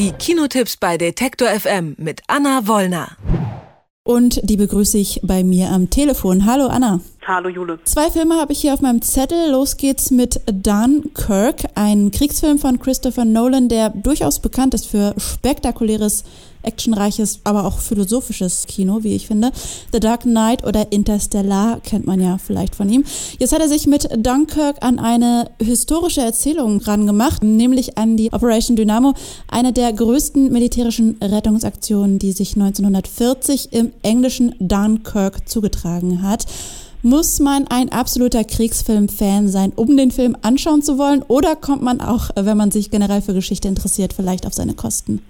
Die Kinotipps bei Detektor FM mit Anna Wollner. Und die begrüße ich bei mir am Telefon. Hallo Anna. Hallo Jule. Zwei Filme habe ich hier auf meinem Zettel. Los geht's mit Dunkirk, ein Kriegsfilm von Christopher Nolan, der durchaus bekannt ist für spektakuläres actionreiches, aber auch philosophisches Kino, wie ich finde. The Dark Knight oder Interstellar kennt man ja vielleicht von ihm. Jetzt hat er sich mit Dunkirk an eine historische Erzählung rangemacht, nämlich an die Operation Dynamo, eine der größten militärischen Rettungsaktionen, die sich 1940 im englischen Dunkirk zugetragen hat. Muss man ein absoluter Kriegsfilm-Fan sein, um den Film anschauen zu wollen? Oder kommt man auch, wenn man sich generell für Geschichte interessiert, vielleicht auf seine Kosten?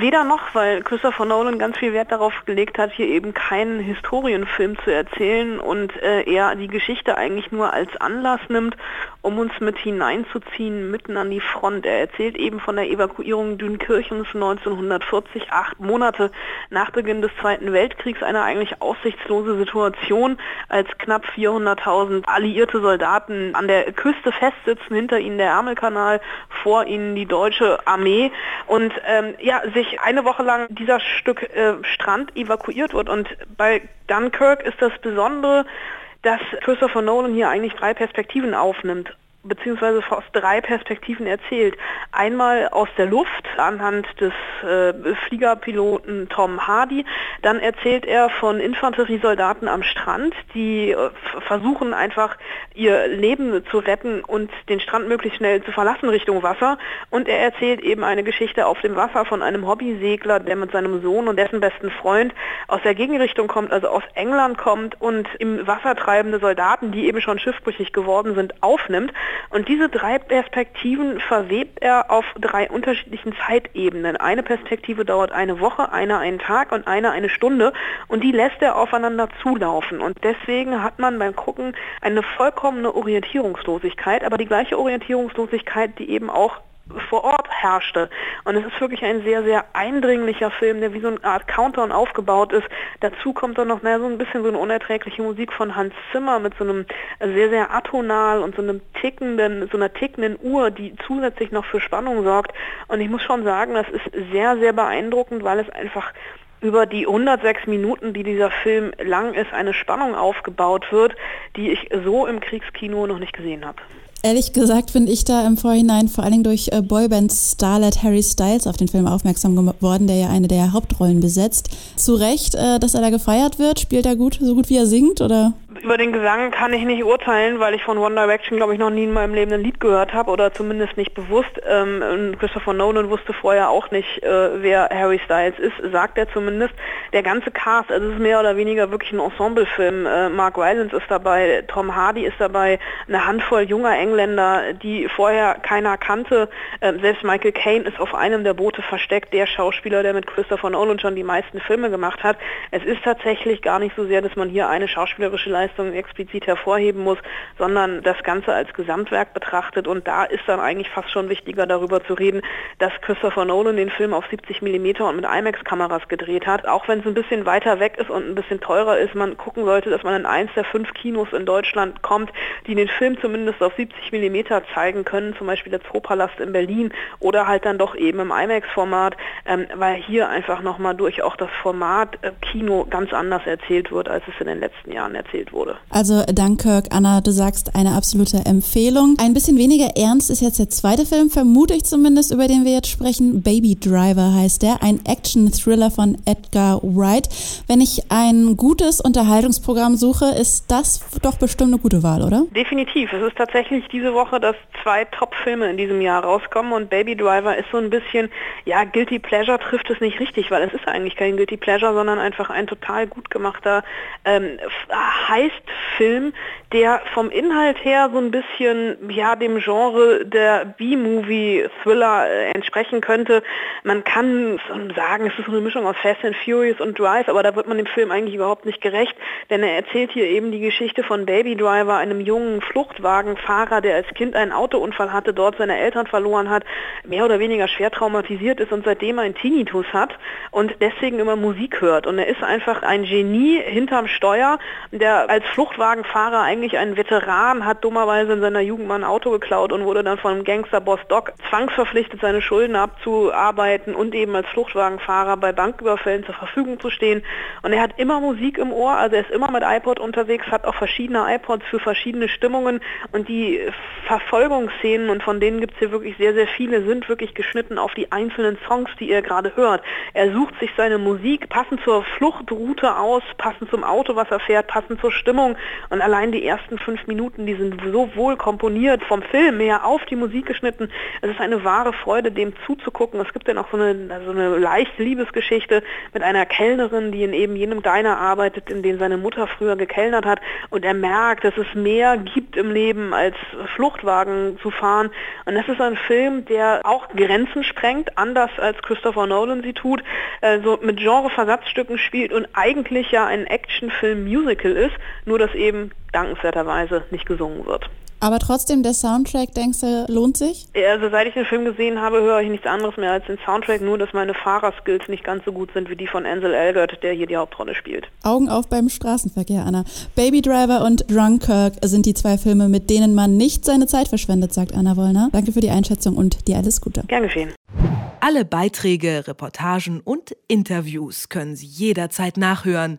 Weder noch, weil Christopher Nolan ganz viel Wert darauf gelegt hat, hier eben keinen Historienfilm zu erzählen und äh, er die Geschichte eigentlich nur als Anlass nimmt, um uns mit hineinzuziehen mitten an die Front. Er erzählt eben von der Evakuierung Dünkirchens 1940, acht Monate nach Beginn des Zweiten Weltkriegs, eine eigentlich aussichtslose Situation, als knapp 400.000 alliierte Soldaten an der Küste festsitzen, hinter ihnen der Ärmelkanal, vor ihnen die deutsche Armee und ähm, ja, sich eine Woche lang dieser Stück äh, Strand evakuiert wird. Und bei Dunkirk ist das Besondere, dass Christopher Nolan hier eigentlich drei Perspektiven aufnimmt beziehungsweise aus drei Perspektiven erzählt. Einmal aus der Luft anhand des äh, Fliegerpiloten Tom Hardy. Dann erzählt er von Infanteriesoldaten am Strand, die äh, versuchen einfach ihr Leben zu retten und den Strand möglichst schnell zu verlassen Richtung Wasser. Und er erzählt eben eine Geschichte auf dem Wasser von einem Hobbysegler, der mit seinem Sohn und dessen besten Freund aus der Gegenrichtung kommt, also aus England kommt und im Wasser treibende Soldaten, die eben schon schiffbrüchig geworden sind, aufnimmt. Und diese drei Perspektiven verwebt er auf drei unterschiedlichen Zeitebenen. Eine Perspektive dauert eine Woche, eine einen Tag und eine eine Stunde und die lässt er aufeinander zulaufen. Und deswegen hat man beim Gucken eine vollkommene Orientierungslosigkeit, aber die gleiche Orientierungslosigkeit, die eben auch vor Ort herrschte. Und es ist wirklich ein sehr, sehr eindringlicher Film, der wie so eine Art Countdown aufgebaut ist. Dazu kommt dann noch na, so ein bisschen so eine unerträgliche Musik von Hans Zimmer mit so einem sehr, sehr atonal und so einem tickenden, so einer tickenden Uhr, die zusätzlich noch für Spannung sorgt. Und ich muss schon sagen, das ist sehr, sehr beeindruckend, weil es einfach über die 106 Minuten, die dieser Film lang ist, eine Spannung aufgebaut wird, die ich so im Kriegskino noch nicht gesehen habe. Ehrlich gesagt bin ich da im Vorhinein vor allen Dingen durch äh, Boyband-Starlet Harry Styles auf den Film aufmerksam geworden, der ja eine der Hauptrollen besetzt. Zu Recht, äh, dass er da gefeiert wird? Spielt er gut, so gut wie er singt, oder? Über den Gesang kann ich nicht urteilen, weil ich von One Direction, glaube ich, noch nie in meinem Leben ein Lied gehört habe oder zumindest nicht bewusst. Ähm, Christopher Nolan wusste vorher auch nicht, äh, wer Harry Styles ist, sagt er zumindest. Der ganze Cast, also es ist mehr oder weniger wirklich ein Ensemblefilm. Äh, Mark Rylance ist dabei, Tom Hardy ist dabei, eine Handvoll junger Engländer, die vorher keiner kannte. Ähm, selbst Michael Caine ist auf einem der Boote versteckt, der Schauspieler, der mit Christopher Nolan schon die meisten Filme gemacht hat. Es ist tatsächlich gar nicht so sehr, dass man hier eine schauspielerische Leistung Leistungen explizit hervorheben muss, sondern das Ganze als Gesamtwerk betrachtet. Und da ist dann eigentlich fast schon wichtiger darüber zu reden, dass Christopher Nolan den Film auf 70 mm und mit IMAX-Kameras gedreht hat. Auch wenn es ein bisschen weiter weg ist und ein bisschen teurer ist, man gucken sollte, dass man in eins der fünf Kinos in Deutschland kommt, die den Film zumindest auf 70 mm zeigen können, zum Beispiel der Zoopalast in Berlin oder halt dann doch eben im IMAX-Format, ähm, weil hier einfach nochmal durch auch das Format äh, Kino ganz anders erzählt wird, als es in den letzten Jahren erzählt wurde wurde. Also Dunkirk, Anna, du sagst eine absolute Empfehlung. Ein bisschen weniger ernst ist jetzt der zweite Film, vermute ich zumindest, über den wir jetzt sprechen. Baby Driver heißt der, ein Action-Thriller von Edgar Wright. Wenn ich ein gutes Unterhaltungsprogramm suche, ist das doch bestimmt eine gute Wahl, oder? Definitiv. Es ist tatsächlich diese Woche, dass zwei Top-Filme in diesem Jahr rauskommen und Baby Driver ist so ein bisschen, ja, Guilty Pleasure trifft es nicht richtig, weil es ist eigentlich kein Guilty Pleasure, sondern einfach ein total gut gemachter ähm, heiß Film, der vom Inhalt her so ein bisschen ja dem Genre der B-Movie-Thriller äh, entsprechen könnte. Man kann sagen, es ist eine Mischung aus Fast and Furious und Drive, aber da wird man dem Film eigentlich überhaupt nicht gerecht, denn er erzählt hier eben die Geschichte von Baby Driver, einem jungen Fluchtwagenfahrer, der als Kind einen Autounfall hatte, dort seine Eltern verloren hat, mehr oder weniger schwer traumatisiert ist und seitdem einen Tinnitus hat und deswegen immer Musik hört. Und er ist einfach ein Genie hinterm Steuer, der als Fluchtwagenfahrer eigentlich ein Veteran, hat dummerweise in seiner Jugend mal ein Auto geklaut und wurde dann von einem Gangsterboss Doc zwangsverpflichtet, seine Schulden abzuarbeiten und eben als Fluchtwagenfahrer bei Banküberfällen zur Verfügung zu stehen. Und er hat immer Musik im Ohr, also er ist immer mit iPod unterwegs, hat auch verschiedene iPods für verschiedene Stimmungen und die Verfolgungsszenen, und von denen gibt es hier wirklich sehr, sehr viele, sind wirklich geschnitten auf die einzelnen Songs, die er gerade hört. Er sucht sich seine Musik passend zur Fluchtroute aus, passend zum Auto, was er fährt, passend zur Stimmung. Und allein die ersten fünf Minuten, die sind so wohl komponiert vom Film her auf die Musik geschnitten. Es ist eine wahre Freude, dem zuzugucken. Es gibt dann auch so eine, so eine leichte Liebesgeschichte mit einer Kellnerin, die in eben jenem Diner arbeitet, in dem seine Mutter früher gekellnert hat. Und er merkt, dass es mehr gibt im Leben als Fluchtwagen zu fahren. Und das ist ein Film, der auch Grenzen sprengt, anders als Christopher Nolan sie tut, äh, so mit Genreversatzstücken spielt und eigentlich ja ein Actionfilm-Musical ist, nur dass eben dankenswerterweise nicht gesungen wird. Aber trotzdem, der Soundtrack, denkst du, lohnt sich? Also seit ich den Film gesehen habe, höre ich nichts anderes mehr als den Soundtrack, nur dass meine Fahrerskills nicht ganz so gut sind wie die von Ansel Elgort, der hier die Hauptrolle spielt. Augen auf beim Straßenverkehr, Anna. Baby Driver und Drunkirk sind die zwei Filme, mit denen man nicht seine Zeit verschwendet, sagt Anna Wollner. Danke für die Einschätzung und dir alles Gute. Gern geschehen. Alle Beiträge, Reportagen und Interviews können Sie jederzeit nachhören